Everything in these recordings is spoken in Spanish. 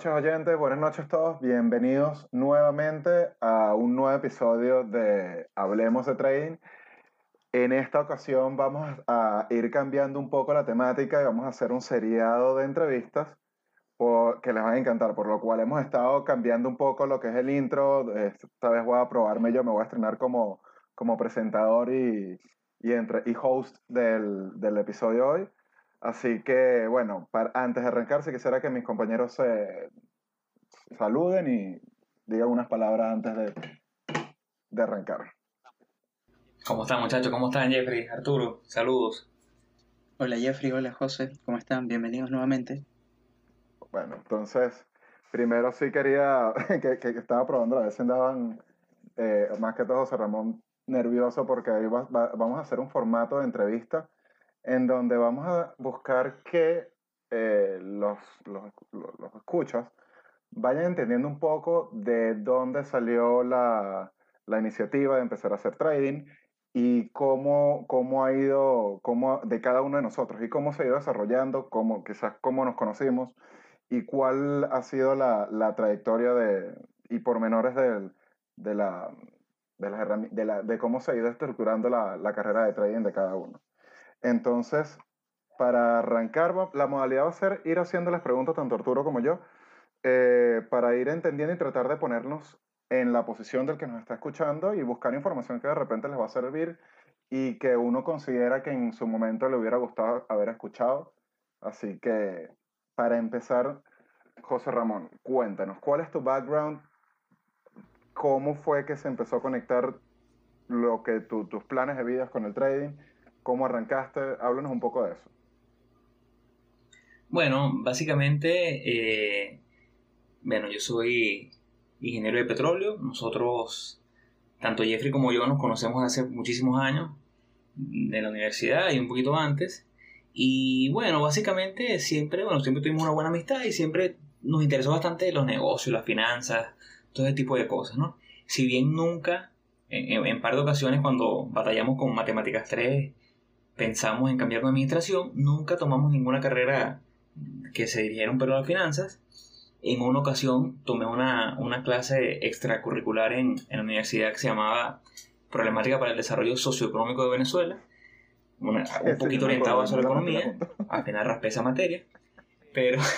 noches oyentes, buenas noches todos, bienvenidos nuevamente a un nuevo episodio de Hablemos de Trading. En esta ocasión vamos a ir cambiando un poco la temática y vamos a hacer un seriado de entrevistas que les van a encantar, por lo cual hemos estado cambiando un poco lo que es el intro. Esta vez voy a probarme yo, me voy a estrenar como, como presentador y, y host del, del episodio hoy. Así que, bueno, para, antes de arrancar, si quisiera que mis compañeros se saluden y digan unas palabras antes de, de arrancar. ¿Cómo están, muchachos? ¿Cómo están, Jeffrey? Arturo, saludos. Hola, Jeffrey. Hola, José. ¿Cómo están? Bienvenidos nuevamente. Bueno, entonces, primero sí quería, que, que estaba probando, a veces andaban, eh, más que todo José Ramón, nervioso porque ahí vamos a hacer un formato de entrevista en donde vamos a buscar que eh, los, los, los, escuchas vayan entendiendo un poco de dónde salió la, la, iniciativa de empezar a hacer trading y cómo, cómo ha ido, cómo, de cada uno de nosotros y cómo se ha ido desarrollando, cómo, quizás cómo nos conocimos y cuál ha sido la, la trayectoria de, y pormenores de, de, la, de, de, la, de cómo se ha ido estructurando la, la carrera de trading de cada uno. Entonces, para arrancar, la modalidad va a ser ir haciendo las preguntas tanto Arturo como yo, eh, para ir entendiendo y tratar de ponernos en la posición del que nos está escuchando y buscar información que de repente les va a servir y que uno considera que en su momento le hubiera gustado haber escuchado. Así que, para empezar, José Ramón, cuéntanos, ¿cuál es tu background? ¿Cómo fue que se empezó a conectar lo que tus planes de vida con el trading? ¿Cómo arrancaste? Háblanos un poco de eso. Bueno, básicamente, eh, bueno, yo soy ingeniero de petróleo. Nosotros, tanto Jeffrey como yo, nos conocemos hace muchísimos años de la universidad y un poquito antes. Y bueno, básicamente siempre, bueno, siempre tuvimos una buena amistad y siempre nos interesó bastante los negocios, las finanzas, todo ese tipo de cosas, ¿no? Si bien nunca, en, en par de ocasiones cuando batallamos con Matemáticas 3 pensamos en cambiar de administración, nunca tomamos ninguna carrera que se dirigiera un pelo a las finanzas. En una ocasión tomé una, clase extracurricular en, la universidad que se llamaba Problemática para el Desarrollo Socioeconómico de Venezuela, un poquito orientado a la economía, final raspé esa materia, pero...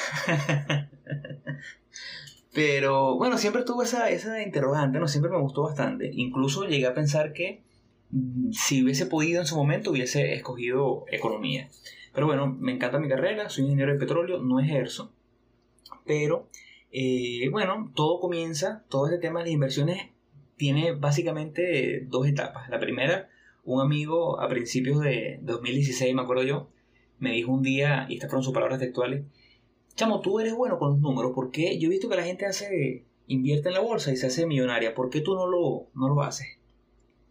pero bueno, siempre tuve esa, esa interrogante, ¿no? siempre me gustó bastante. Incluso llegué a pensar que si hubiese podido en su momento, hubiese escogido economía. Pero bueno, me encanta mi carrera, soy ingeniero de petróleo, no ejerzo. Pero eh, bueno, todo comienza, todo este tema de las inversiones tiene básicamente dos etapas. La primera, un amigo a principios de 2016, me acuerdo yo, me dijo un día, y estas fueron sus palabras textuales, chamo, tú eres bueno con los números, porque yo he visto que la gente hace, invierte en la bolsa y se hace millonaria, ¿por qué tú no lo, no lo haces?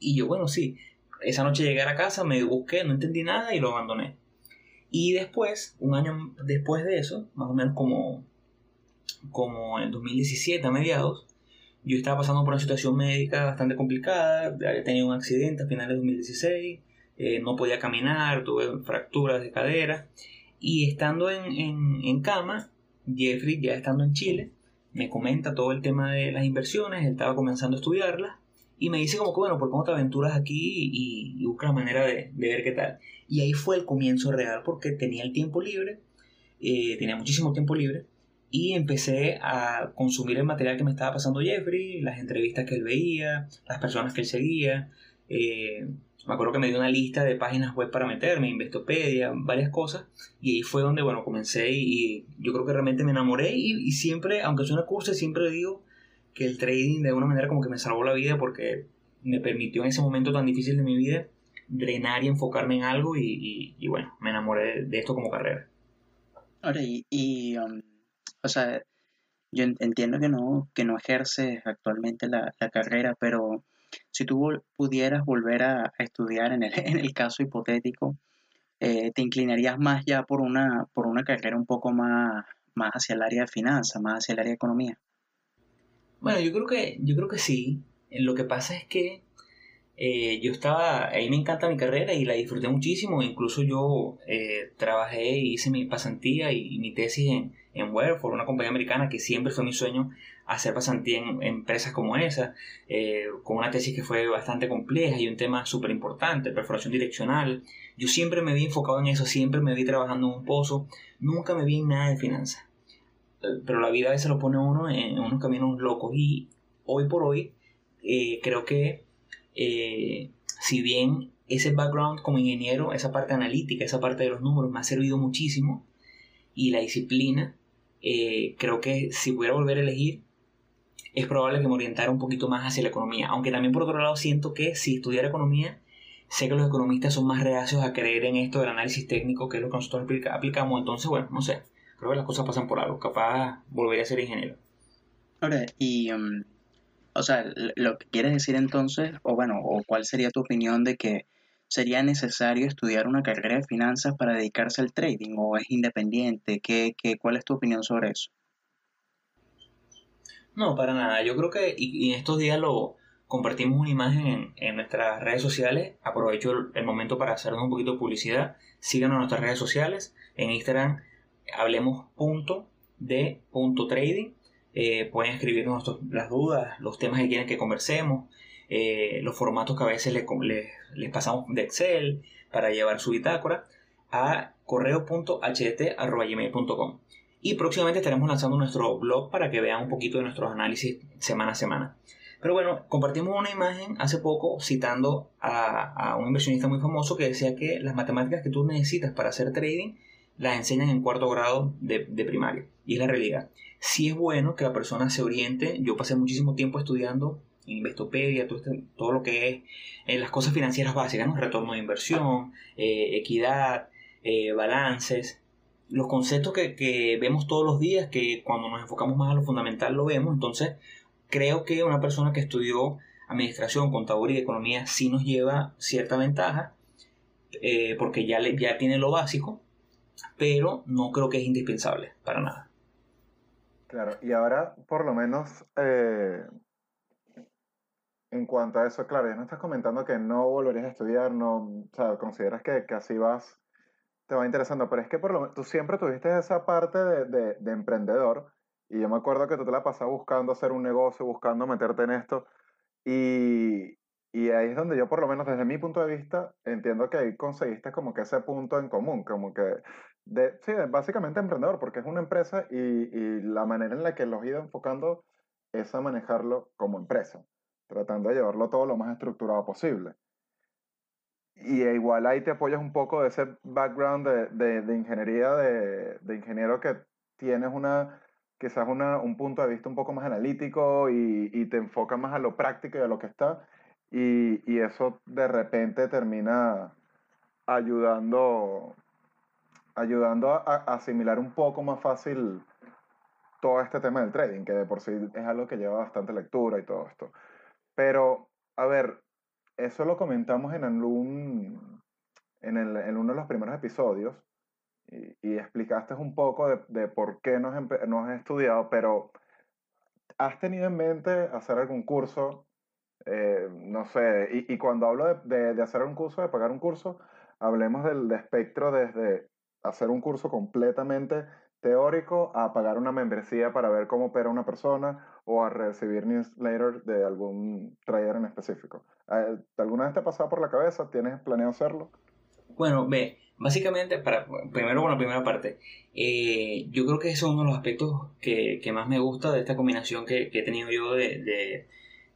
Y yo, bueno, sí, esa noche llegué a casa, me busqué, no entendí nada y lo abandoné. Y después, un año después de eso, más o menos como, como en 2017 a mediados, yo estaba pasando por una situación médica bastante complicada, había tenido un accidente a finales de 2016, eh, no podía caminar, tuve fracturas de cadera, y estando en, en, en cama, Jeffrey, ya estando en Chile, me comenta todo el tema de las inversiones, él estaba comenzando a estudiarlas, y me dice como que, bueno, ¿por qué te aventuras aquí y, buscas la manera de, ver qué tal? Y ahí fue el comienzo real porque tenía el tiempo libre, eh, tenía muchísimo tiempo libre y empecé a consumir el material que me estaba pasando Jeffrey, las entrevistas que él veía, las personas que él seguía. Eh, me acuerdo que me dio una lista de páginas web para meterme, Investopedia, varias cosas, y ahí fue donde, bueno, comencé y, yo creo que realmente me enamoré y, y siempre, aunque es una cursa, siempre digo que el trading de alguna manera como que me salvó la vida porque me permitió en ese momento tan difícil de mi vida drenar y enfocarme en algo y, bueno, me enamoré de esto como carrera. Ahora, y, um, o sea, yo entiendo que no, que no ejerces actualmente la, carrera, pero si tú pudieras volver a, estudiar en el, en el, caso hipotético, eh, ¿te inclinarías más ya por una, por una carrera un poco más, más hacia el área de finanzas, más hacia el área de economía? Bueno, yo creo que, yo creo que sí. Lo que pasa es que eh, yo estaba, ahí me encanta mi carrera y la disfruté muchísimo, incluso yo eh, trabajé, hice mi pasantía y, mi tesis en, en Whereford, una compañía americana que siempre fue mi sueño hacer pasantía en, empresas como esa, eh, con una tesis que fue bastante compleja y un tema súper importante, perforación direccional. Yo siempre me vi enfocado en eso, siempre me vi trabajando en un pozo, nunca me vi en nada de finanzas. Eh, pero la vida a veces lo pone uno en, unos caminos locos y hoy por hoy creo que eh, si bien ese background como ingeniero, esa parte analítica, esa parte de los números me ha servido muchísimo y la disciplina, eh, creo que si pudiera volver a elegir, es probable que me orientara un poquito más hacia la economía. Aunque también por otro lado siento que si estudiara economía, sé que los economistas son más reacios a creer en esto del análisis técnico, que es lo que nosotros aplicamos. Entonces, bueno, no sé, creo que las cosas pasan por algo. Capaz volvería a ser ingeniero. Ahora, y um, o sea, lo que quieres decir entonces, o bueno, o cuál sería tu opinión de que sería necesario estudiar una carrera de finanzas para dedicarse al trading o es independiente? ¿Qué, qué, cuál es tu opinión sobre eso? No, para nada. Yo creo que y, en estos días lo compartimos una imagen en, en, nuestras redes sociales. Aprovecho el, momento para hacernos un poquito de publicidad. Síganos en nuestras redes sociales. En Instagram hablemos punto de punto trading eh, pueden escribirnos las dudas, los temas que quieren que conversemos, eh, los formatos que a veces les, pasamos de Excel para llevar su bitácora a correo.ht.gmail.com y próximamente estaremos lanzando nuestro blog para que vean un poquito de nuestros análisis semana a semana. Pero bueno, compartimos una imagen hace poco citando a, un inversionista muy famoso que decía que las matemáticas que tú necesitas para hacer trading las enseñan en cuarto grado de, de primaria. Y es la realidad sí es bueno que la persona se oriente. Yo pasé muchísimo tiempo estudiando en Investopedia, todo, este, todo lo que es en eh, las cosas financieras básicas, ¿no? retorno de inversión, eh, equidad, eh, balances, los conceptos que, que, vemos todos los días, que cuando nos enfocamos más a lo fundamental lo vemos. Entonces, creo que una persona que estudió administración, contaduría economía sí nos lleva cierta ventaja, porque ya, le, ya tiene lo básico, pero no creo que es indispensable para nada. Claro, y ahora por lo menos eh, en cuanto a eso, claro, ya no estás comentando que no volverías a estudiar, no, o sea, consideras que, que así vas, te va interesando, pero es que por lo menos tú siempre tuviste esa parte de, de, de emprendedor, y yo me acuerdo que tú te la pasabas buscando hacer un negocio, buscando meterte en esto, y, y ahí es donde yo, por lo menos desde mi punto de vista, entiendo que ahí conseguiste como que ese punto en común, como que de, sí, básicamente emprendedor, porque es una empresa y, la manera en la que los he ido enfocando es a manejarlo como empresa, tratando de llevarlo todo lo más estructurado posible. Y e igual ahí te apoyas un poco de ese background de, de, ingeniería, de, ingeniero que tienes una, quizás una, un punto de vista un poco más analítico y, te enfoca más a lo práctico y a lo que está. Y eso de repente termina ayudando ayudando a, asimilar un poco más fácil todo este tema del trading, que de por sí es algo que lleva bastante lectura y todo esto. Pero, a ver, eso lo comentamos en, algún, en, el, en uno de los primeros episodios y, y explicaste un poco de, de por qué nos, nos has estudiado, pero ¿has tenido en mente hacer algún curso? Eh, no sé, y, y, cuando hablo de, de, de, hacer un curso, de pagar un curso, hablemos del de espectro desde hacer un curso completamente teórico a pagar una membresía para ver cómo opera una persona o a recibir newsletters de algún trader en específico. Eh, ¿Alguna vez te ha pasado por la cabeza? ¿Tienes planeado hacerlo? Bueno, ve, básicamente, para, primero con la primera parte, eh, yo creo que ese es uno de los aspectos que, que más me gusta de esta combinación que, he tenido yo de, de,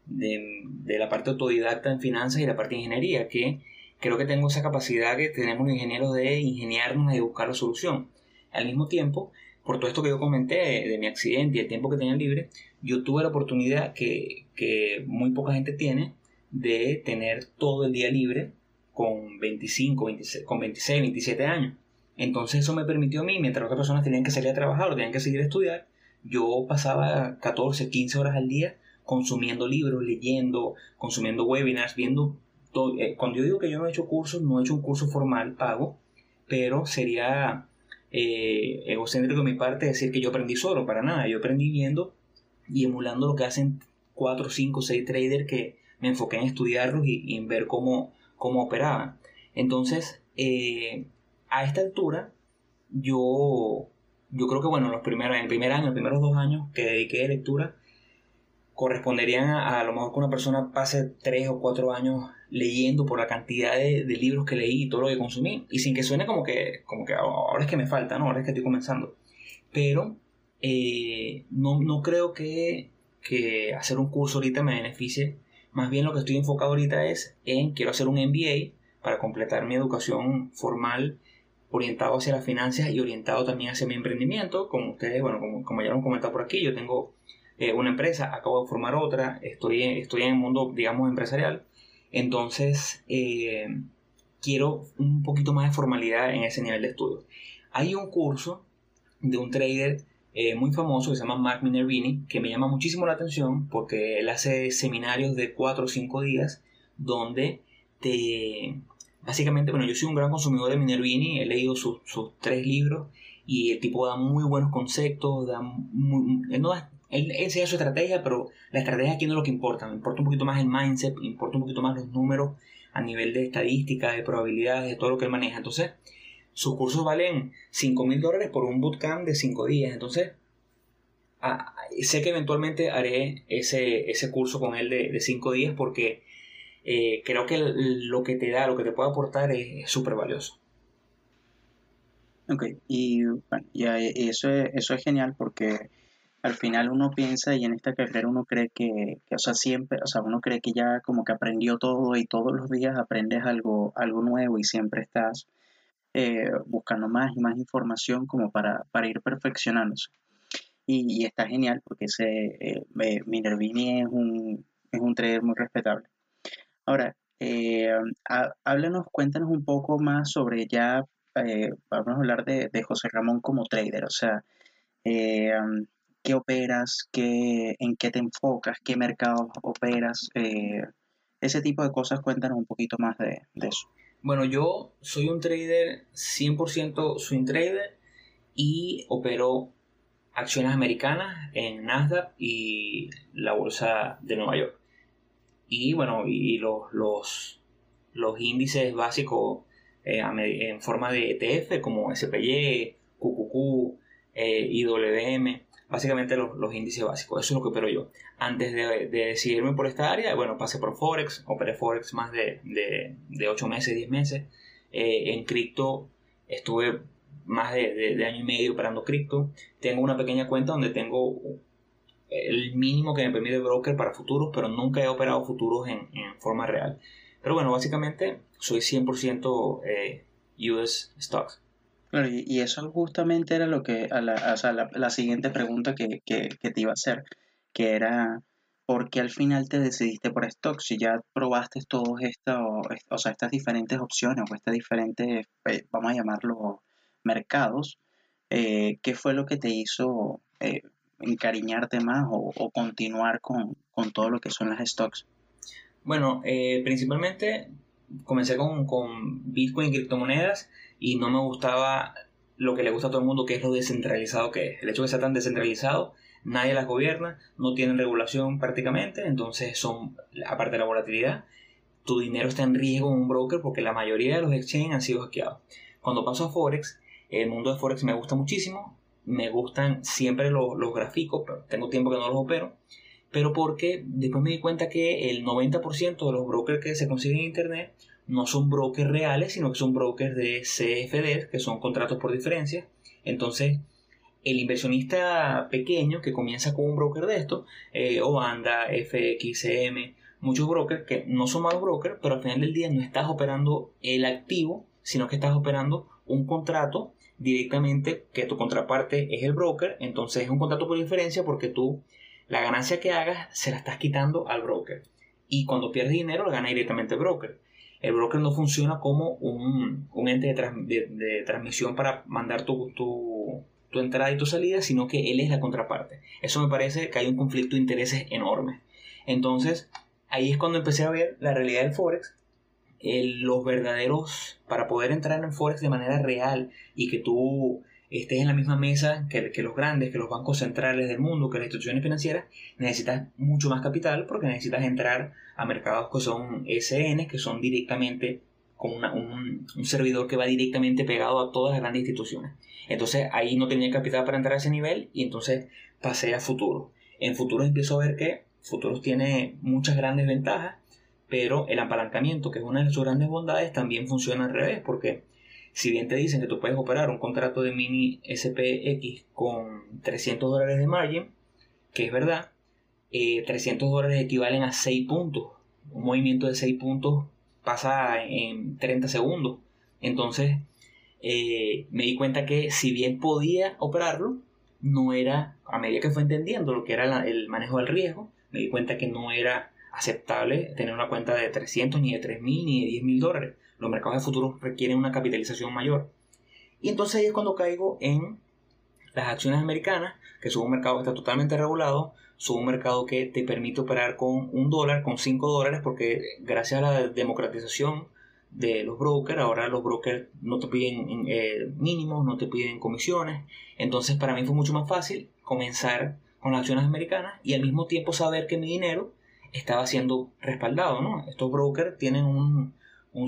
de, de, la parte autodidacta en finanzas y la parte de ingeniería, que creo que tengo esa capacidad que tenemos los ingenieros de ingeniarnos y buscar la solución. Al mismo tiempo, por todo esto que yo comenté de, mi accidente y el tiempo que tenía libre, yo tuve la oportunidad que, que, muy poca gente tiene de tener todo el día libre con 25, 26, con 26, 27 años. Entonces eso me permitió a mí, mientras otras personas tenían que salir a trabajar o tenían que seguir a estudiar, yo pasaba 14, 15 horas al día consumiendo libros, leyendo, consumiendo webinars, viendo eh, cuando yo digo que yo no he hecho cursos, no he hecho un curso formal pago, pero sería eh, egocéntrico de mi parte decir que yo aprendí solo, para nada. Yo aprendí viendo y emulando lo que hacen 4, 5, 6 traders que me enfoqué en estudiarlos y, en ver cómo, cómo operaban. Entonces, eh, a esta altura, yo, yo creo que, bueno, los primeros, en el primer año, los primeros dos años que dediqué a lectura, corresponderían a, a, lo mejor que una persona pase tres o cuatro años leyendo por la cantidad de, libros que leí y todo lo que consumí, y sin que suene como que, como que ahora es que me falta, ¿no? ahora es que estoy comenzando. Pero eh, no, no, creo que, que hacer un curso ahorita me beneficie. Más bien lo que estoy enfocado ahorita es en quiero hacer un MBA para completar mi educación formal orientado hacia las finanzas y orientado también hacia mi emprendimiento. Como ustedes, bueno, como, como ya lo han comentado por aquí, yo tengo eh, una empresa, acabo de formar otra, estoy, estoy en el mundo, digamos, empresarial. Entonces, eh, quiero un poquito más de formalidad en ese nivel de estudio. Hay un curso de un trader eh, muy famoso que se llama Mark Minervini, que me llama muchísimo la atención porque él hace seminarios de 4 o 5 días donde te... Básicamente, bueno, yo soy un gran consumidor de Minervini, he leído sus, tres libros y el tipo da muy buenos conceptos, da él no él, enseña su estrategia, pero la estrategia aquí no es lo que importa. Me importa un poquito más el mindset, me importa un poquito más los números a nivel de estadística, de probabilidades, de todo lo que él maneja. Entonces, sus cursos valen 5 mil dólares por un bootcamp de 5 días. Entonces, sé que eventualmente haré ese, ese curso con él de 5 días porque eh, creo que lo que te da, lo que te puede aportar es súper valioso. Ok, y bueno, ya eso, eso es genial porque al final uno piensa y en esta carrera uno cree que, o sea, siempre, o sea, uno cree que ya como que aprendió todo y todos los días aprendes algo, algo nuevo y siempre estás eh, buscando más y más información como para, para ir perfeccionándose. Y, está genial porque ese eh, Minervini es un, es un trader muy respetable. Ahora, eh, háblanos, cuéntanos un poco más sobre ya, vamos a hablar de, de José Ramón como trader, o sea, qué operas, qué, en qué te enfocas, qué mercados operas, eh, ese tipo de cosas, cuéntanos un poquito más de, eso. Bueno, yo soy un trader 100% swing trader y opero acciones americanas en Nasdaq y la bolsa de Nueva York. Y bueno, y los, los, índices básicos eh, en forma de ETF como SPY, QQQ, eh, IWM básicamente los, índices básicos. Eso es lo que opero yo. Antes de, decidirme por esta área, bueno, pasé por Forex, operé Forex más de, de, 8 meses, 10 meses. Eh, en cripto estuve más de, año y medio operando cripto. Tengo una pequeña cuenta donde tengo el mínimo que me permite broker para futuros, pero nunca he operado futuros en, forma real. Pero bueno, básicamente soy 100% eh, US Stocks y, eso justamente era lo que, la, o sea, la, siguiente pregunta que, te iba a hacer, que era, ¿por qué al final te decidiste por stock? Si ya probaste todos estos, o sea, estas diferentes opciones o estas diferentes, eh, vamos a llamarlo, mercados, eh, ¿qué fue lo que te hizo eh, encariñarte más o, continuar con, todo lo que son las stocks? Bueno, principalmente comencé con, con Bitcoin y criptomonedas y no me gustaba lo que le gusta a todo el mundo, que es lo descentralizado que es. El hecho de que sea tan descentralizado, nadie las gobierna, no tienen regulación prácticamente, entonces son, aparte de la volatilidad, tu dinero está en riesgo en un broker porque la mayoría de los exchanges han sido hackeados. Cuando paso a Forex, el mundo de Forex me gusta muchísimo, me gustan siempre los, los gráficos, pero tengo tiempo que no los opero, pero porque después me di cuenta que el 90% de los brokers que se consiguen en Internet no son brokers reales, sino que son brokers de CFD, que son contratos por diferencia. Entonces, el inversionista pequeño que comienza con un broker de esto, eh, Oanda, FXM, muchos brokers que no son malos brokers, pero al final del día no estás operando el activo, sino que estás operando un contrato directamente que tu contraparte es el broker, entonces es un contrato por diferencia porque tú la ganancia que hagas se la estás quitando al broker. Y cuando pierdes dinero, la gana directamente el broker el broker no funciona como un, ente de, transmisión para mandar tu, entrada y tu salida, sino que él es la contraparte. Eso me parece que hay un conflicto de intereses enorme. Entonces, ahí es cuando empecé a ver la realidad del Forex, los verdaderos, para poder entrar en Forex de manera real y que tú estés en la misma mesa que, los grandes, que los bancos centrales del mundo, que las instituciones financieras, necesitas mucho más capital porque necesitas entrar a mercados que son SN, que son directamente como un, un, servidor que va directamente pegado a todas las grandes instituciones. Entonces ahí no tenía capital para entrar a ese nivel y entonces pasé a futuro. En futuros empiezo a ver que futuros tiene muchas grandes ventajas, pero el apalancamiento, que es una de sus grandes bondades, también funciona al revés, porque si bien te dicen que tú puedes operar un contrato de mini SPX con 300 dólares de margin, que es verdad, 300 eh, dólares equivalen a 6 puntos. Un movimiento de 6 puntos pasa en 30 segundos. Entonces, eh, me di cuenta que si bien podía operarlo, no era, a medida que fue entendiendo lo que era el manejo del riesgo, me di cuenta que no era aceptable tener una cuenta de 300, ni de 3.000, ni de 10.000 dólares. Los mercados de futuros requieren una capitalización mayor. Y entonces ahí es cuando caigo en las acciones americanas, que son un mercado que está totalmente regulado, son un mercado que te permite operar con un dólar, con 5 dólares, porque gracias a la democratización de los brokers, ahora los brokers no te piden eh, mínimos, no te piden comisiones, entonces para mí fue mucho más fácil comenzar con las acciones americanas y al mismo tiempo saber que mi dinero estaba siendo respaldado. Estos brokers tienen un,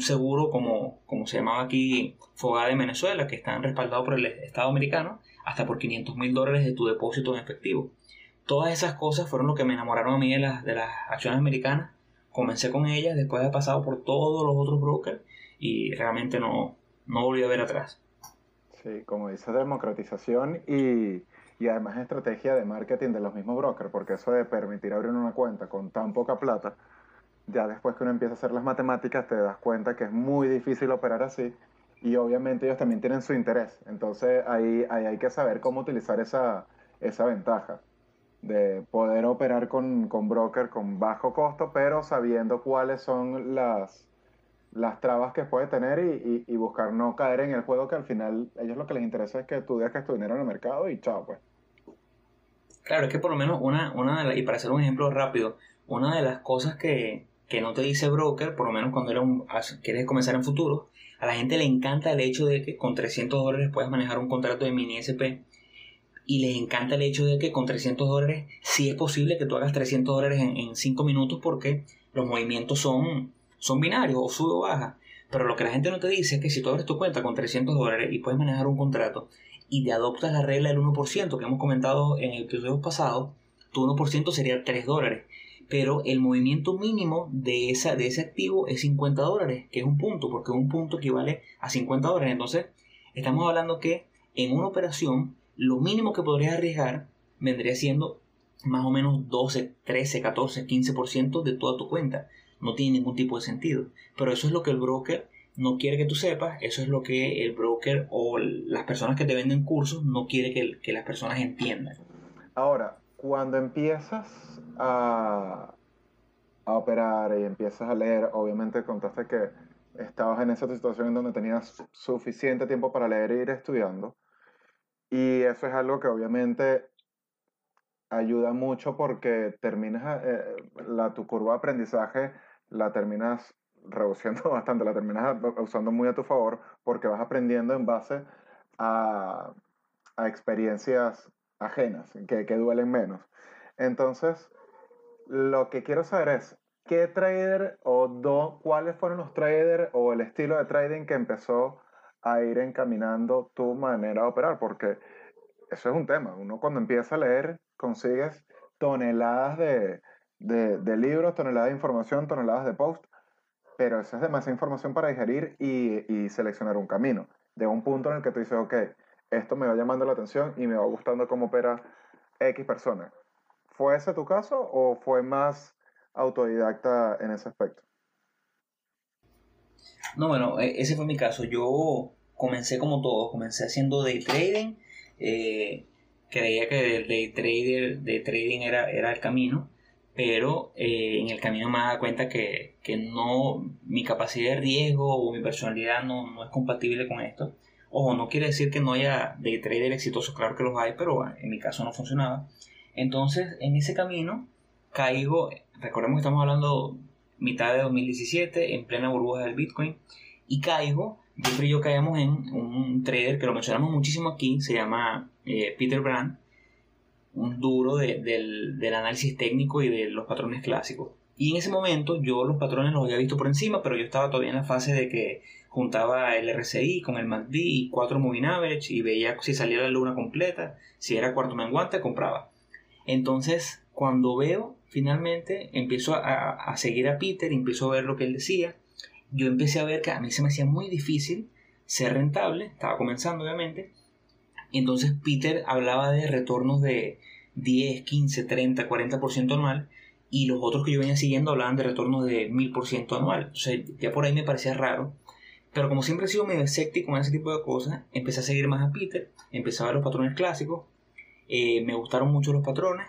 seguro como, como se llamaba aquí Fogada de Venezuela, que están respaldados por el Estado americano hasta por 500 mil dólares de tu depósito en efectivo. Todas esas cosas fueron lo que me enamoraron a mí de las, de las acciones americanas. Comencé con ellas después de haber pasado por todos los otros brokers y realmente no, no volví a ver atrás. Sí, como dice democratización y, y además estrategia de marketing de los mismos brokers, porque eso de permitir abrir una cuenta con tan poca plata, ya después que uno empieza a hacer las matemáticas te das cuenta que es muy difícil operar así y obviamente ellos también tienen su interés. Entonces ahí, ahí hay que saber cómo utilizar esa, esa ventaja de poder operar con, con broker con bajo costo, pero sabiendo cuáles son las, las trabas que puede tener y, buscar no caer en el juego que al final ellos lo que les interesa es que tú dejes tu dinero en el mercado y chao, pues. Claro, es que por lo menos una, una de las, y para hacer un ejemplo rápido, una de las cosas que, que no te dice broker, por lo menos cuando eres un, quieres comenzar en futuro, a la gente le encanta el hecho de que con 300 dólares puedes manejar un contrato de mini SP y les encanta el hecho de que con 300 dólares sí es posible que tú hagas 300 dólares en, 5 minutos porque los movimientos son, son binarios o sube o baja. Pero lo que la gente no te dice es que si tú abres tu cuenta con 300 dólares y puedes manejar un contrato y te adoptas la regla del 1% que hemos comentado en el episodio pasado, tu 1% sería 3 dólares pero el movimiento mínimo de, esa, de ese activo es 50 dólares, que es un punto, porque un punto equivale a 50 dólares. Entonces, estamos hablando que en una operación, lo mínimo que podrías arriesgar vendría siendo más o menos 12, 13, 14, 15% de toda tu cuenta. No tiene ningún tipo de sentido. Pero eso es lo que el broker no quiere que tú sepas, eso es lo que el broker o las personas que te venden cursos no quiere que, que las personas entiendan. Ahora, cuando empiezas a, operar y empiezas a leer, obviamente contaste que estabas en esa situación en donde tenías suficiente tiempo para leer e ir estudiando. Y eso es algo que obviamente ayuda mucho porque terminas, eh, la, tu curva de aprendizaje la terminas reduciendo bastante, la terminas usando muy a tu favor porque vas aprendiendo en base a, a experiencias ajenas, que, que duelen menos. Entonces, lo que quiero saber es, ¿qué trader o do, cuáles fueron los traders o el estilo de trading que empezó a ir encaminando tu manera de operar? Porque eso es un tema. Uno cuando empieza a leer consigues toneladas de, de, libros, toneladas de información, toneladas de post, pero esa es demasiada información para digerir y, y, seleccionar un camino. De un punto en el que tú dices, ok, esto me va llamando la atención y me va gustando cómo opera X persona. ¿Fue ese tu caso o fue más autodidacta en ese aspecto? No, bueno, e, ese fue mi caso. Yo comencé como todo, comencé haciendo day trading. Eh, creía que el day trader, de trading era, era el camino, pero eh, en el camino me daba cuenta que, que, no, mi capacidad de riesgo o mi personalidad no, no es compatible con esto. Ojo, no quiere decir que no haya day trader exitosos, claro que los hay, pero en mi caso no funcionaba. Entonces, en ese camino, caigo, recordemos que estamos hablando mitad de 2017, en plena burbuja del Bitcoin, y caigo Jeffrey y yo caíamos en un trader que lo mencionamos muchísimo aquí, se llama eh, Peter Brand, un duro del, del análisis técnico y de los patrones clásicos. Y en ese momento yo los patrones los había visto por encima, pero yo estaba todavía en la fase de que juntaba el RSI con el MACD y cuatro moving average y veía si salía la luna completa, si era cuarto menguante, compraba. Entonces, cuando veo, finalmente empiezo a, a seguir a Peter, empiezo a ver lo que él decía, yo empecé a ver que a mí se me hacía muy difícil ser rentable, estaba comenzando obviamente, entonces Peter hablaba de retornos de 10, 15, 30, 40% anual y los otros que yo venía siguiendo hablaban de retornos de 1000% anual. Sea, ya por ahí me parecía raro. Pero como siempre he sido medio escéptico en ese tipo de cosas, empecé a seguir más a Peter, empecé a ver los patrones clásicos, eh, me gustaron mucho los patrones,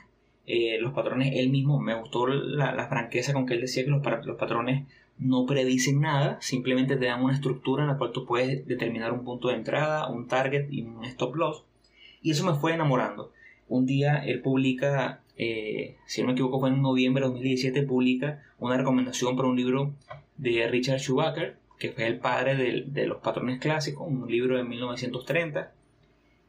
eh, los patrones él mismo, me gustó la, franqueza con que él decía que los, los patrones no predicen nada, simplemente te dan una estructura en la cual tú puedes determinar un punto de entrada, un target y un stop loss. Y eso me fue enamorando. Un día él publica, eh, si no me equivoco fue en noviembre de 2017, publica una recomendación para un libro de Richard Schumacher, que fue el padre de, los patrones clásicos, un libro de 1930.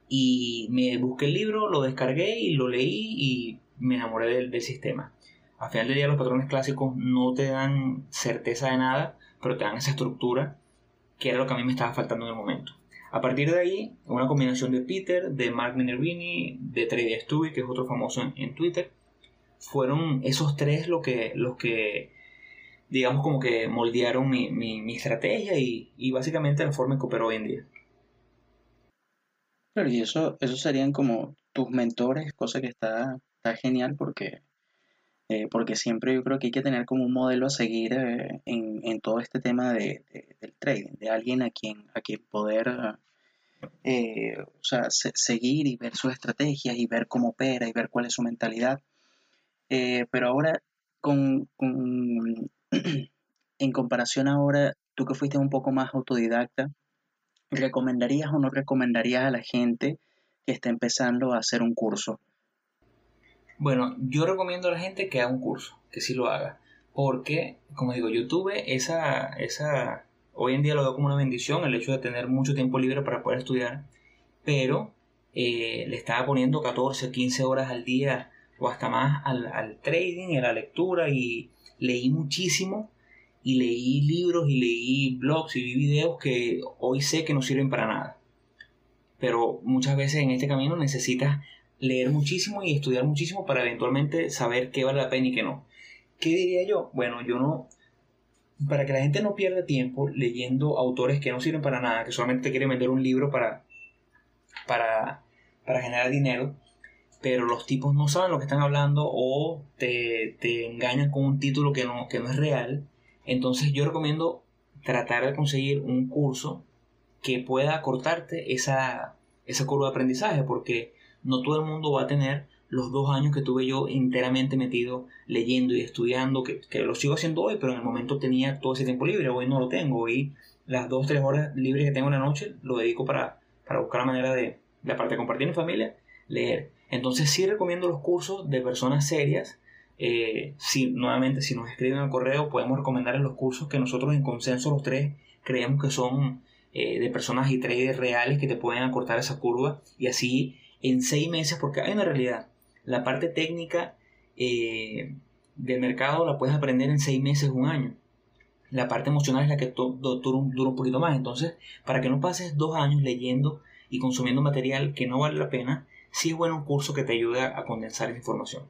Y me busqué el libro, lo descargué y lo leí y me enamoré del, del sistema. Al final del día los patrones clásicos no te dan certeza de nada, pero te dan esa estructura que era lo que a mí me estaba faltando en el momento. A partir de ahí, una combinación de Peter, de Mark Minervini, de Trade Stewie, que es otro famoso en, Twitter, fueron esos tres los que, los que digamos, como que moldearon mi, mi, estrategia y, y, básicamente la forma en que opero hoy en día. Claro, y eso, eso serían como tus mentores, cosa que está, está genial porque eh, porque siempre yo creo que hay que tener como un modelo a seguir eh, en, todo este tema de, del trading, de alguien a quien, a quien poder eh, seguir y ver sus estrategias y ver cómo opera y ver cuál es su mentalidad. pero ahora, con, en comparación ahora, tú que fuiste un poco más autodidacta, ¿recomendarías o no recomendarías a la gente que está empezando a hacer un curso? Bueno, yo recomiendo a la gente que haga un curso, que sí lo haga. Porque, como digo, yo tuve esa, esa, hoy en día lo veo como una bendición el hecho de tener mucho tiempo libre para poder estudiar, pero eh, le estaba poniendo 14, 15 horas al día o hasta más al, al trading, a la lectura y leí muchísimo y leí libros y leí blogs y vi videos que hoy sé que no sirven para nada. Pero muchas veces en este camino necesitas leer muchísimo y estudiar muchísimo para eventualmente saber qué vale la pena y qué no. ¿Qué diría yo? Bueno, yo no... Para que la gente no pierda tiempo leyendo autores que no sirven para nada, que solamente te quieren vender un libro para, para, para generar dinero, pero los tipos no saben lo que están hablando o te, te engañan con un título que no, que no es real, entonces yo recomiendo tratar de conseguir un curso que pueda cortarte esa, esa curva de aprendizaje, porque no todo el mundo va a tener los dos años que tuve yo enteramente metido leyendo y estudiando, que, lo sigo haciendo hoy, pero en el momento tenía todo ese tiempo libre, hoy no lo tengo, hoy las dos, tres horas libres que tengo en la noche lo dedico para, para buscar la manera de, de, aparte de compartir en familia, leer. Entonces sí recomiendo los cursos de personas serias. Eh, si, nuevamente, si nos escriben al correo, podemos recomendarles los cursos que nosotros en consenso los tres creemos que son eh, de personas y traders reales que te pueden acortar esa curva y así en seis meses, porque hay una realidad. La parte técnica eh, del mercado la puedes aprender en seis meses, un año. La parte emocional es la que dura un poquito más. Entonces, para que no pases dos años leyendo y consumiendo material que no vale la pena, sí es bueno un curso que te ayude a condensar esa información.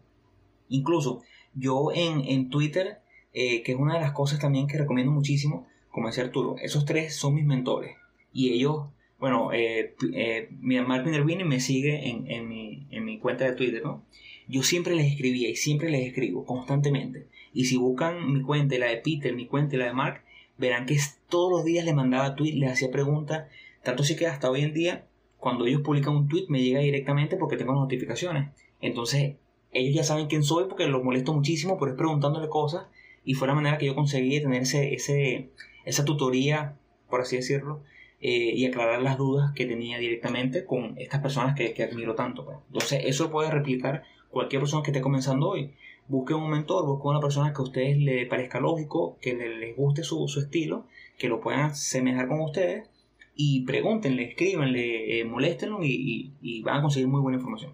Incluso yo en, Twitter, eh, que es una de las cosas también que recomiendo muchísimo, como decía Arturo, esos tres son mis mentores y ellos bueno, eh, eh, Mark Minervini me sigue en, en, mi, en mi cuenta de Twitter, ¿no? Yo siempre les escribía y siempre les escribo constantemente. Y si buscan mi cuenta la de Peter, mi cuenta y la de Mark, verán que todos los días les mandaba tweets, les hacía preguntas. Tanto así que hasta hoy en día, cuando ellos publican un tweet, me llega directamente porque tengo notificaciones. Entonces, ellos ya saben quién soy porque los molesto muchísimo, pero es preguntándole cosas. Y fue la manera que yo conseguí tener ese, ese, esa tutoría, por así decirlo, eh, y aclarar las dudas que tenía directamente con estas personas que, que admiro tanto. Pues. Entonces, eso puede replicar cualquier persona que esté comenzando hoy. Busque un mentor, busque una persona que a ustedes le parezca lógico, que les guste su, su estilo, que lo puedan semejar con ustedes y pregúntenle, escríbanle, eh, moléstenlo y, y, van a conseguir muy buena información.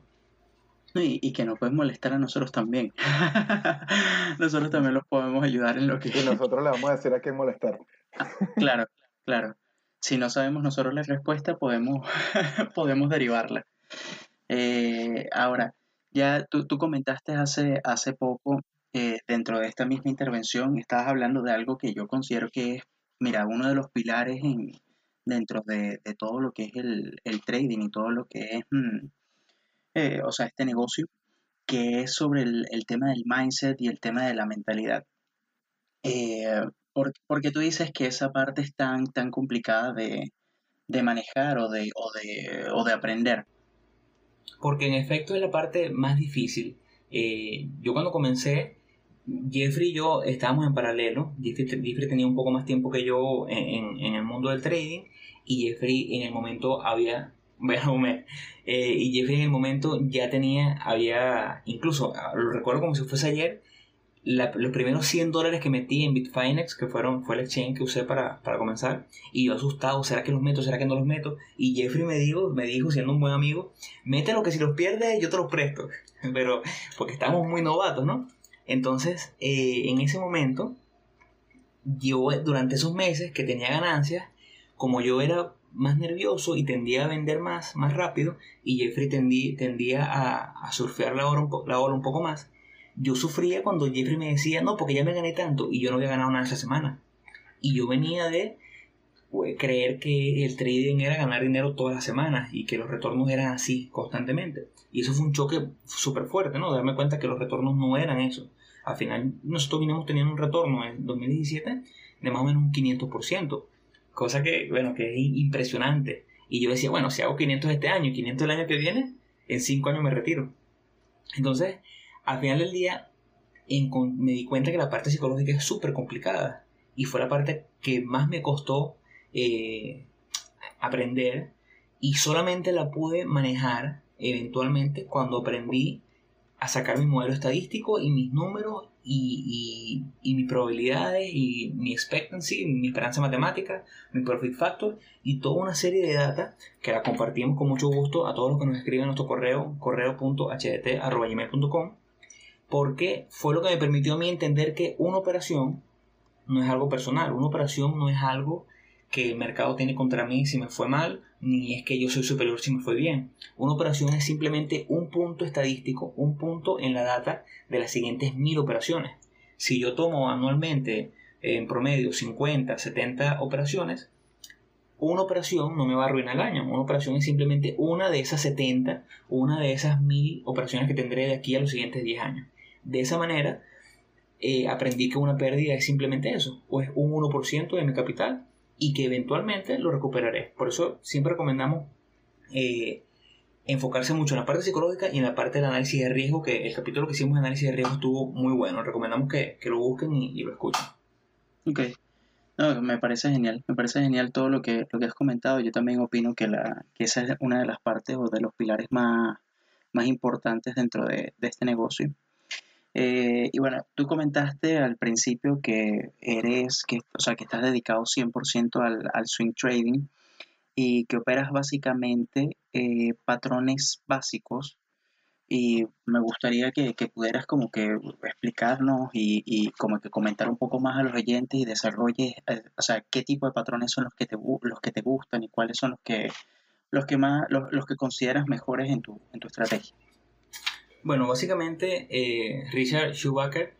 Y, y, que nos pueden molestar a nosotros también. nosotros también los podemos ayudar en lo que... Y nosotros le vamos a decir a quién molestar. claro, claro. Si no sabemos nosotros la respuesta, podemos, podemos derivarla. Eh, ahora, ya tú, tú, comentaste hace, hace poco, eh, dentro de esta misma intervención, estabas hablando de algo que yo considero que es, mira, uno de los pilares en, dentro de, todo lo que es el, trading y todo lo que es, mm, eh, o sea, este negocio, que es sobre el, tema del mindset y el tema de la mentalidad. Eh, porque tú dices que esa parte es tan, tan complicada de, manejar o de, o, de, o de aprender. Porque en efecto es la parte más difícil. Eh, yo cuando comencé, Jeffrey y yo estábamos en paralelo. Jeffrey, tenía un poco más tiempo que yo en, el mundo del trading y Jeffrey en el momento había, bueno, eh, y Jeffrey en el momento ya tenía, había, incluso, lo recuerdo como si fuese ayer, los primeros 100 dólares que metí en Bitfinex, que fueron, fue el exchange que usé para, para, comenzar, y yo asustado, ¿será que los meto? ¿Será que no los meto? Y Jeffrey me dijo, me dijo, siendo un buen amigo, mételo que si los pierdes yo te los presto. Pero, porque estamos muy novatos, ¿no? Entonces, eh, en ese momento, yo durante esos meses que tenía ganancias, como yo era más nervioso y tendía a vender más, más rápido, y Jeffrey tendía, a, a surfear la ola un poco más, yo sufría cuando Jeffrey me decía, no, porque ya me gané tanto y yo no había ganado nada esa semana. Y yo venía de pues, creer que el trading era ganar dinero todas las semanas y que los retornos eran así constantemente. Y eso fue un choque súper fuerte, ¿no? Darme cuenta que los retornos no eran eso. Al final nosotros vinimos teniendo un retorno en 2017 de más o menos un 500%, cosa que, bueno, que es impresionante. Y yo decía, bueno, si hago 500 este año y 500 el año que viene, en 5 años me retiro. Entonces, al final del día me di cuenta que la parte psicológica es súper complicada. Y fue la parte que más me costó eh, aprender. Y solamente la pude manejar eventualmente cuando aprendí a sacar mi modelo estadístico y mis números y, y, mis probabilidades y mi expectancy, mi esperanza matemática, mi profit factor y toda una serie de data que la compartimos con mucho gusto a todos los que nos escriben en nuestro correo correo.hdt.com porque fue lo que me permitió a mí entender que una operación no es algo personal, una operación no es algo que el mercado tiene contra mí si me fue mal, ni es que yo soy superior si me fue bien. Una operación es simplemente un punto estadístico, un punto en la data de las siguientes mil operaciones. Si yo tomo anualmente en promedio 50, 70 operaciones, una operación no me va a arruinar el año. Una operación es simplemente una de esas 70, una de esas mil operaciones que tendré de aquí a los siguientes 10 años. De esa manera, eh, aprendí que una pérdida es simplemente eso, o es un 1% de mi capital y que eventualmente lo recuperaré. Por eso siempre recomendamos eh, enfocarse mucho en la parte psicológica y en la parte del análisis de riesgo, que el capítulo que hicimos de análisis de riesgo estuvo muy bueno. Recomendamos que, lo busquen y, lo escuchen. Ok. me parece genial, me parece genial todo lo que, lo que has comentado. Yo también opino que, la, que esa es una de las partes o de los pilares más, más importantes dentro de, de este negocio. Eh, y bueno, tú comentaste al principio que eres, que, o sea, que estás dedicado 100% al, al, swing trading y que operas básicamente eh, patrones básicos. Y me gustaría que, que, pudieras como que explicarnos y, y, como que comentar un poco más a los oyentes y desarrolles, eh, o sea, qué tipo de patrones son los que te, los que te gustan y cuáles son los que, los que más, los, los que consideras mejores en tu, en tu estrategia. Bueno, básicamente eh, Richard Schumacher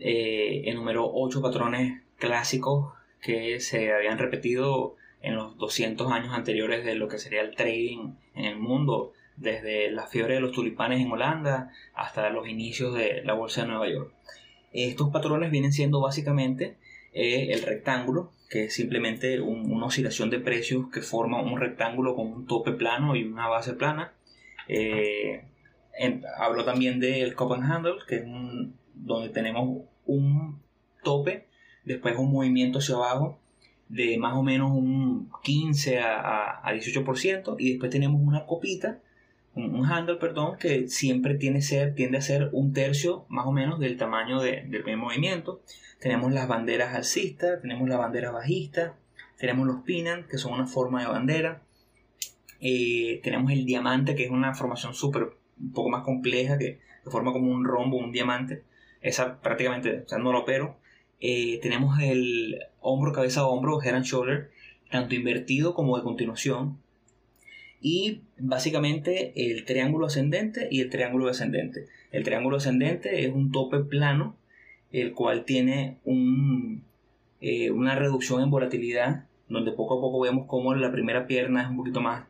eh, enumeró ocho patrones clásicos que se habían repetido en los 200 años anteriores de lo que sería el trading en el mundo, desde la fiebre de los tulipanes en Holanda hasta los inicios de la bolsa de Nueva York. Estos patrones vienen siendo básicamente eh, el rectángulo, que es simplemente una oscilación de precios que forma un rectángulo con un tope plano y una base plana. Hablo también del Cup and Handle, que es donde tenemos un tope, después un movimiento hacia abajo de más o menos un 15 a, 18% y después tenemos una copita, un, handle, perdón, que siempre tiene ser, tiende a ser un tercio más o menos del tamaño del primer movimiento. Tenemos las banderas alcistas, tenemos la bandera bajista, tenemos los Pinan, que son una forma de bandera, eh, tenemos el diamante, que es una formación súper, un poco más compleja, que, forma como un rombo, un diamante. Esa prácticamente, o sea, no lo opero. Eh, tenemos el hombro, cabeza hombro, head and shoulder, tanto invertido como de continuación. Y básicamente el triángulo ascendente y el triángulo descendente. El triángulo ascendente es un tope plano, el cual tiene un, eh, una reducción en volatilidad, donde poco a poco vemos cómo la primera pierna es un poquito más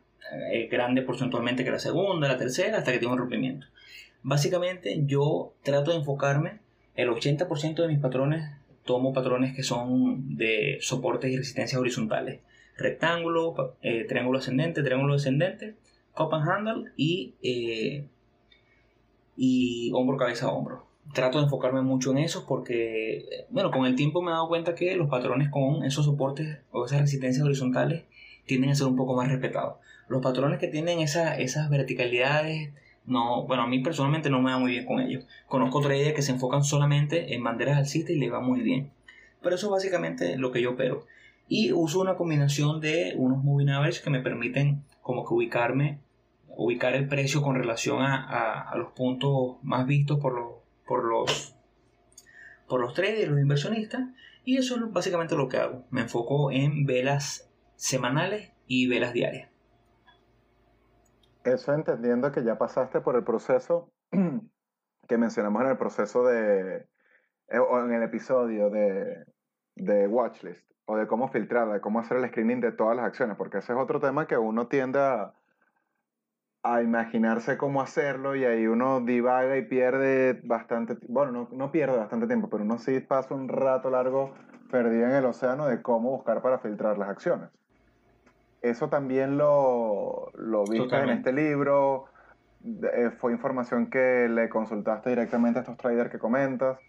eh, grande porcentualmente que la segunda, la tercera, hasta que tiene un rompimiento. Básicamente yo trato de enfocarme, el 80% de mis patrones tomo patrones que son de soportes y resistencias horizontales. Rectángulo, eh, triángulo ascendente, triángulo descendente, cup and handle y, eh, y hombro, cabeza, hombro. Trato de enfocarme mucho en eso porque, bueno, con el tiempo me he dado cuenta que los patrones con esos soportes o esas resistencias horizontales tienden a ser un poco más respetados. Los patrones que tienen esas verticalidades, no, bueno, a mí personalmente no me va muy bien con ellos. Conozco traders que se enfocan solamente en banderas alcistas y les va muy bien. Pero eso es básicamente lo que yo opero. Y uso una combinación de unos moving average que me permiten como que ubicarme, ubicar el precio con relación a, los puntos más vistos por los, por los, por los traders, los inversionistas. Y eso es básicamente lo que hago. Me enfoco en velas semanales y velas diarias. Eso entendiendo que ya pasaste por el proceso que mencionamos en el proceso de, eh, o en el episodio de, de Watchlist, o de cómo filtrar, de cómo hacer el screening de todas las acciones, porque ese es otro tema que uno tiende a, a imaginarse cómo hacerlo y ahí uno divaga y pierde bastante, bueno, no, no pierde bastante tiempo, pero uno sí pasa un rato largo perdido en el océano de cómo buscar para filtrar las acciones eso también lo, lo viste en este libro. Eh, fue información que le consultaste directamente a estos traders que comentas.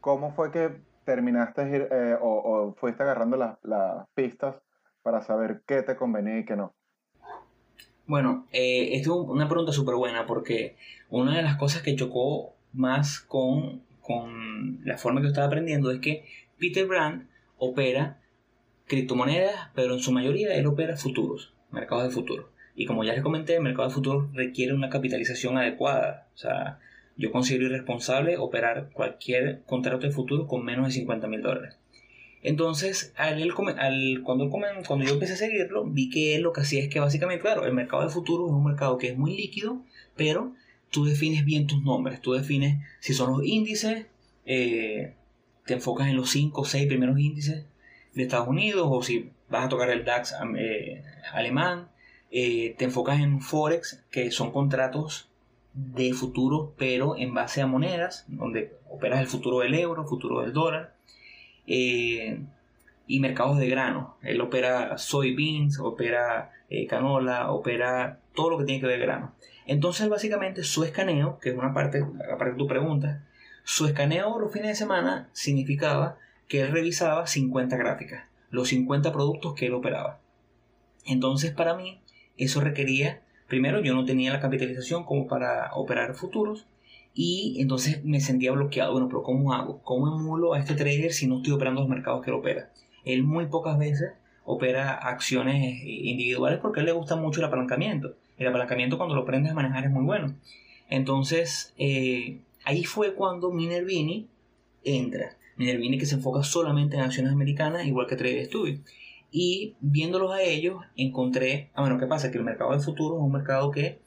¿Cómo fue que terminaste eh, o, fuiste agarrando las, pistas para saber qué te convenía y qué no? Bueno, eh, es una pregunta súper buena porque una de las cosas que chocó más con, con la forma que yo estaba aprendiendo es que Peter Brand opera criptomonedas, pero en su mayoría él opera futuros, mercados de futuros. Y como ya les comenté, el mercado de futuros requiere una capitalización adecuada. O sea, yo considero irresponsable operar cualquier contrato de futuro con menos de 50 mil dólares. Entonces, al, al, cuando, cuando yo empecé a seguirlo, vi que él lo que hacía es que básicamente, claro, el mercado de futuros es un mercado que es muy líquido, pero tú defines bien tus nombres. Tú defines si son los índices, eh, te enfocas en los 5 o 6 primeros índices de Estados Unidos o si vas a tocar el DAX eh, alemán, eh, te enfocas en Forex, que son contratos de futuro, pero en base a monedas, donde operas el futuro del euro, el futuro del dólar, eh, y mercados de grano. Él opera soybeans, opera canola, opera todo lo que tiene que ver grano. Entonces, básicamente, su escaneo, que es una parte, la parte que tú preguntas, su escaneo los fines de semana significaba que él revisaba 50 gráficas, los 50 productos que él operaba. Entonces para mí eso requería, primero yo no tenía la capitalización como para operar futuros y entonces me sentía bloqueado. Bueno, pero ¿cómo hago? ¿Cómo emulo a este trader si no estoy operando los mercados que él opera? Él muy pocas veces opera acciones individuales porque a él le gusta mucho el apalancamiento. El apalancamiento cuando lo aprendes a manejar es muy bueno. Entonces, eh, ahí fue cuando Minervini entra. Minervini que se enfoca solamente en acciones americanas, igual que Trade Studio. Y viéndolos a ellos, encontré, ah, bueno, ¿qué pasa? Que el mercado de futuro es un mercado que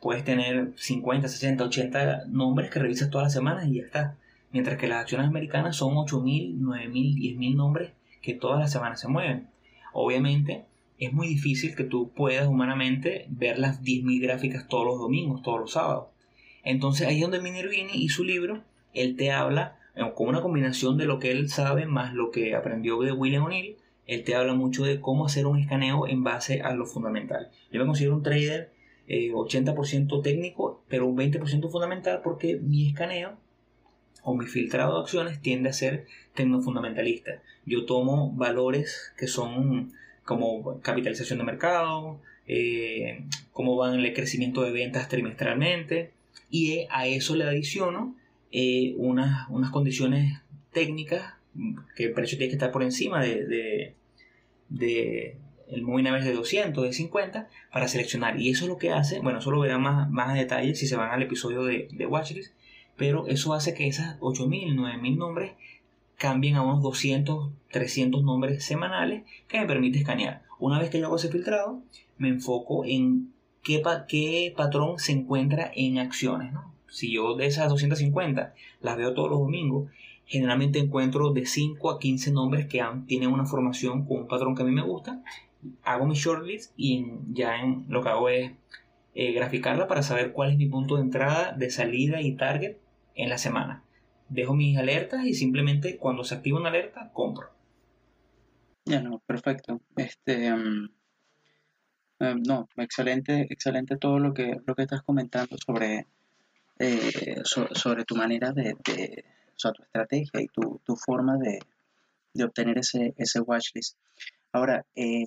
puedes tener 50, 60, 80 nombres que revisas todas las semanas y ya está. Mientras que las acciones americanas son 8.000, 9.000, 10.000 nombres que todas las semanas se mueven. Obviamente es muy difícil que tú puedas humanamente ver las 10.000 gráficas todos los domingos, todos los sábados. Entonces ahí es donde Minervini y su libro, él te habla con una combinación de lo que él sabe más lo que aprendió de William O'Neill, él te habla mucho de cómo hacer un escaneo en base a lo fundamental. Yo me considero un trader 80% eh, técnico, pero un 20% fundamental porque mi escaneo o mi filtrado de acciones tiende a ser tecnofundamentalista. Yo tomo valores que son como capitalización de mercado, eh, cómo van el crecimiento de ventas trimestralmente, y a eso le adiciono eh, unas, condiciones técnicas que el precio tiene que estar por encima de, de el moving average de 200, de 50, para seleccionar. Y eso es lo que hace, bueno, eso lo verán más, más a detalle si se van al episodio de, de Watchlist, pero eso hace que esas 8.000, 9.000 nombres cambien a unos 200, 300 nombres semanales que me permite escanear. Una vez que yo hago ese filtrado, me enfoco en qué, qué patrón se encuentra en acciones. Si yo de esas 250 las veo todos los domingos, generalmente encuentro de 5 a 15 nombres que tienen una formación con un patrón que a mí me gusta. Hago mi shortlist y ya lo que hago es eh, graficarla para saber cuál es mi punto de entrada, de salida y target en la semana. Dejo mis alertas y simplemente cuando se activa una alerta, compro. Ya no, perfecto. Este, em, em, no, excelente, excelente todo lo que, lo que estás comentando sobre, eh, sobre tu manera de, o sea, tu estrategia y tu, forma de, obtener ese, ese watchlist. Ahora, eh,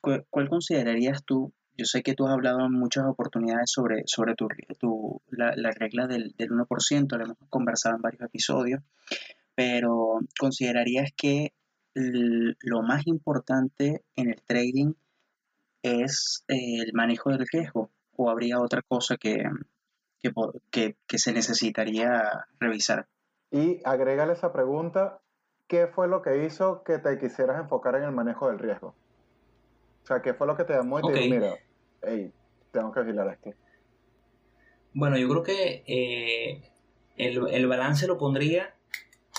¿cuál considerarías tú yo sé que tú has hablado en muchas oportunidades sobre, sobre tu, tu la, regla del, del 1%, lo hemos conversado en varios episodios, pero ¿considerarías que lo más importante en el trading es el manejo del riesgo o habría otra cosa que, que, que se necesitaría revisar? Y agrégale esa pregunta, ¿qué fue lo que hizo que te quisieras enfocar en el manejo del riesgo? O sea, ¿qué fue lo que te llamó y te dijo, mira, hey, tengo que vigilar esto? Bueno, yo creo que eh, el, balance lo pondría.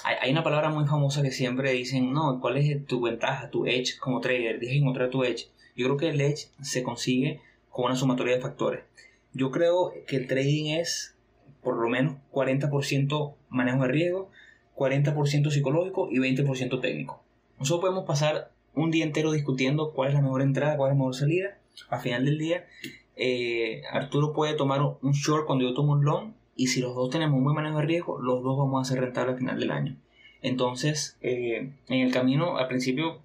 Hay, una palabra muy famosa que siempre dicen, no, ¿cuál es tu ventaja, tu edge como trader? Dije encontrar tu edge. Yo creo que el edge se consigue con una sumatoria de factores. Yo creo que el trading es por lo menos 40% manejo de riesgo, 40% psicológico y 20% técnico. Nosotros podemos pasar un día entero discutiendo cuál es la mejor entrada, cuál es la mejor salida. Al final del día, eh, Arturo puede tomar un short cuando yo tomo un long y si los dos tenemos un buen manejo de riesgo, los dos vamos a ser rentables al final del año. Entonces, eh, en el camino, al principio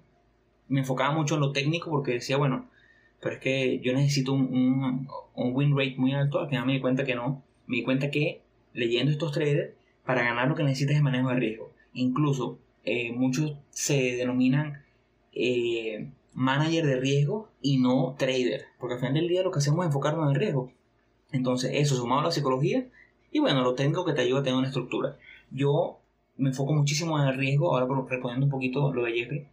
me enfocaba mucho en lo técnico porque decía, bueno, pero es que yo necesito un, un, win rate muy alto. Al final me di cuenta que no. Me di cuenta que leyendo estos traders, para ganar lo que necesitas es manejo de riesgo. Incluso eh, muchos se denominan eh, manager de riesgo y no trader, porque al final del día lo que hacemos es enfocarnos en el riesgo. Entonces, eso sumado a la psicología y bueno, lo técnico que te ayuda a tener una estructura. Yo me enfoco muchísimo en el riesgo, ahora respondiendo un poquito lo de Jeffrey,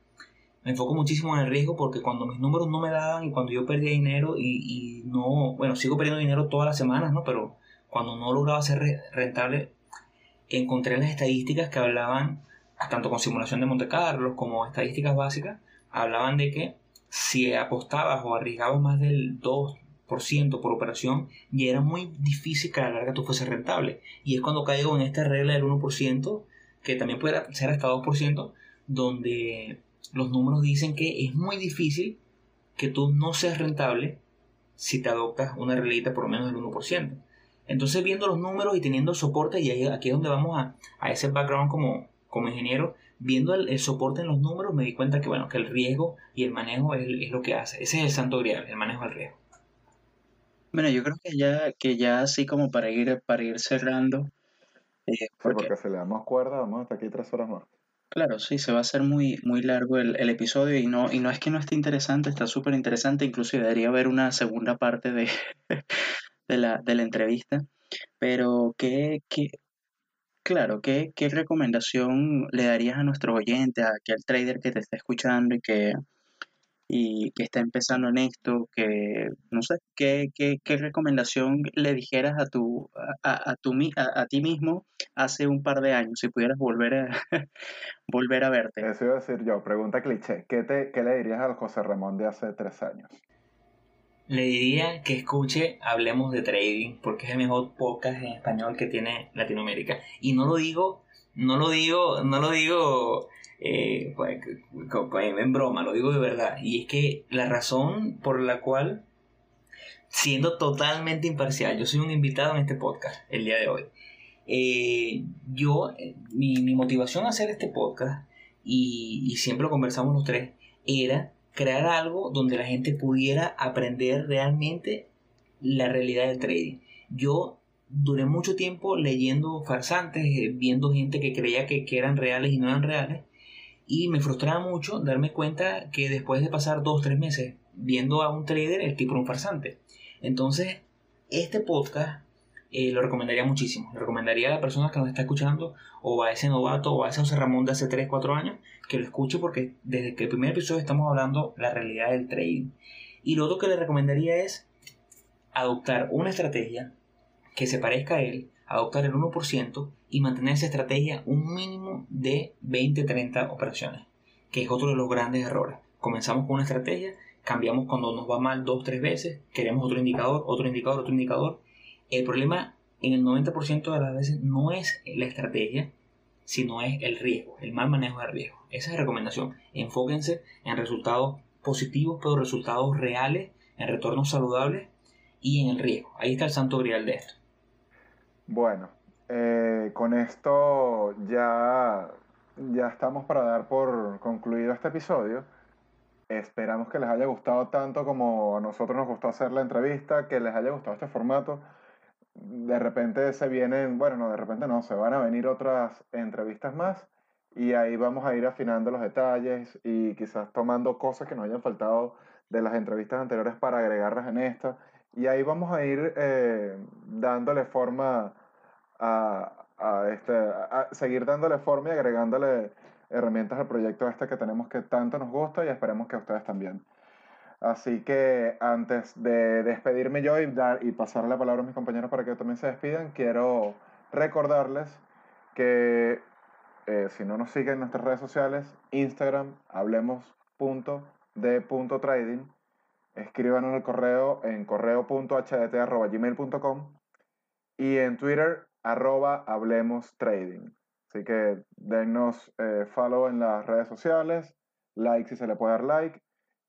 me enfoco muchísimo en el riesgo porque cuando mis números no me daban y cuando yo perdía dinero y, y no, bueno, sigo perdiendo dinero todas las semanas, ¿no? Pero cuando no lograba ser rentable, encontré las estadísticas que hablaban, tanto con simulación de Monte Carlo como estadísticas básicas, hablaban de que si apostabas o arriesgabas más del 2% por operación, ya era muy difícil que a la larga tú fuese rentable. Y es cuando caigo en esta regla del 1%, que también puede ser hasta 2%, donde los números dicen que es muy difícil que tú no seas rentable si te adoptas una reglita por lo menos del 1%. Entonces, viendo los números y teniendo soporte, y aquí es donde vamos a, a ese background como, como ingeniero, viendo el, soporte en los números, me di cuenta que, bueno, que el riesgo y el manejo es, lo que hace. Ese es el santo grial, el manejo del riesgo. Bueno, yo creo que ya, que ya así como para ir, para ir cerrando. Eh, porque, sí, porque le damos cuerda, vamos hasta aquí tres horas más. Claro, sí, se va a hacer muy, muy largo el, episodio y no, y no es que no esté interesante, está súper interesante, incluso debería haber una segunda parte de, de, la, de la entrevista. Pero, ¿qué, qué, Claro, ¿qué, qué recomendación le darías a nuestros oyentes, a aquel trader que te está escuchando y que, y que está empezando en esto, que no sé, ¿qué, qué, qué recomendación le dijeras a tu, a, a, tu, a, a, ti mismo hace un par de años, si pudieras volver a, volver a verte? Eso iba a decir yo, pregunta cliché, ¿qué, te, ¿qué le dirías al José Ramón de hace tres años? Le diría que escuche Hablemos de Trading, porque es el mejor podcast en español que tiene Latinoamérica. Y no lo digo, no lo digo, no lo digo eh, pues, en broma, lo digo de verdad. Y es que la razón por la cual, siendo totalmente imparcial, yo soy un invitado en este podcast el día de hoy. Eh, yo, mi, mi, motivación a hacer este podcast, y, y siempre lo conversamos los tres, era crear algo donde la gente pudiera aprender realmente la realidad del trading. Yo duré mucho tiempo leyendo farsantes, eh, viendo gente que creía que, eran reales y no eran reales. Y me frustraba mucho darme cuenta que después de pasar dos, tres meses viendo a un trader, el tipo era un farsante. Entonces, este podcast eh, lo recomendaría muchísimo. Lo recomendaría a la persona que nos está escuchando, o a ese novato, o a ese José Ramón de hace 3, 4 años, que lo escuche porque desde que el primer episodio estamos hablando la realidad del trading. Y lo otro que le recomendaría es adoptar una estrategia que se parezca a él, adoptar el 1% y mantener esa estrategia un mínimo de 20-30 operaciones, que es otro de los grandes errores. Comenzamos con una estrategia, cambiamos cuando nos va mal dos, tres veces, queremos otro indicador, otro indicador, otro indicador. El problema en el 90% de las veces no es la estrategia, sino es el riesgo, el mal manejo del riesgo. Esa es la recomendación. Enfóquense en resultados positivos, pero resultados reales, en retornos saludables y en el riesgo. Ahí está el santo grial de esto. Bueno, eh, con esto ya, ya estamos para dar por concluido este episodio. Esperamos que les haya gustado tanto como a nosotros nos gustó hacer la entrevista, que les haya gustado este formato. De repente se vienen, bueno, no, de repente no, se van a venir otras entrevistas más y ahí vamos a ir afinando los detalles y quizás tomando cosas que nos hayan faltado de las entrevistas anteriores para agregarlas en esta. Y ahí vamos a ir eh, dándole forma a, a este, a seguir dándole forma y agregándole herramientas al proyecto este que tenemos que tanto nos gusta y esperemos que a ustedes también. Así que antes de despedirme yo y, dar, y pasar la palabra a mis compañeros para que también se despidan, quiero recordarles que eh, si no nos siguen en nuestras redes sociales, Instagram, hablemos.de.trading, escriban en el correo en correo.hdt.gmail.com y en Twitter, arroba hablemos trading. Así que denos eh, follow en las redes sociales, like si se le puede dar like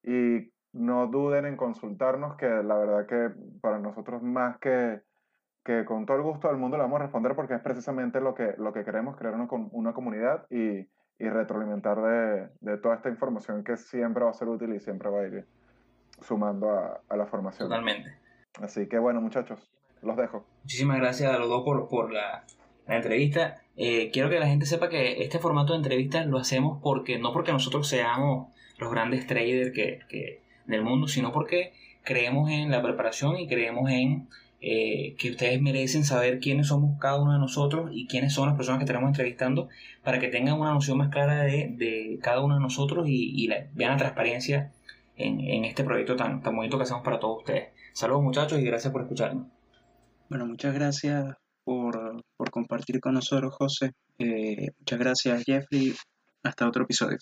y no duden en consultarnos que la verdad que para nosotros más que, que con todo el gusto del mundo le vamos a responder porque es precisamente lo que, lo que queremos, crear una, una comunidad y, y retroalimentar de, de, toda esta información que siempre va a ser útil y siempre va a ir sumando a, a la formación. Totalmente. Así que bueno muchachos, los dejo. Muchísimas gracias a los dos por, por la, la entrevista. Eh, quiero que la gente sepa que este formato de entrevistas lo hacemos porque no porque nosotros seamos los grandes traders que, que del mundo, sino porque creemos en la preparación y creemos en eh, que ustedes merecen saber quiénes somos cada uno de nosotros y quiénes son las personas que estaremos entrevistando para que tengan una noción más clara de, de cada uno de nosotros y, y la, vean la transparencia en, en, este proyecto tan, tan bonito que hacemos para todos ustedes. Saludos muchachos y gracias por escucharnos. Bueno, muchas gracias por, por compartir con nosotros, José. Eh, muchas gracias, Jeffrey. Hasta otro episodio.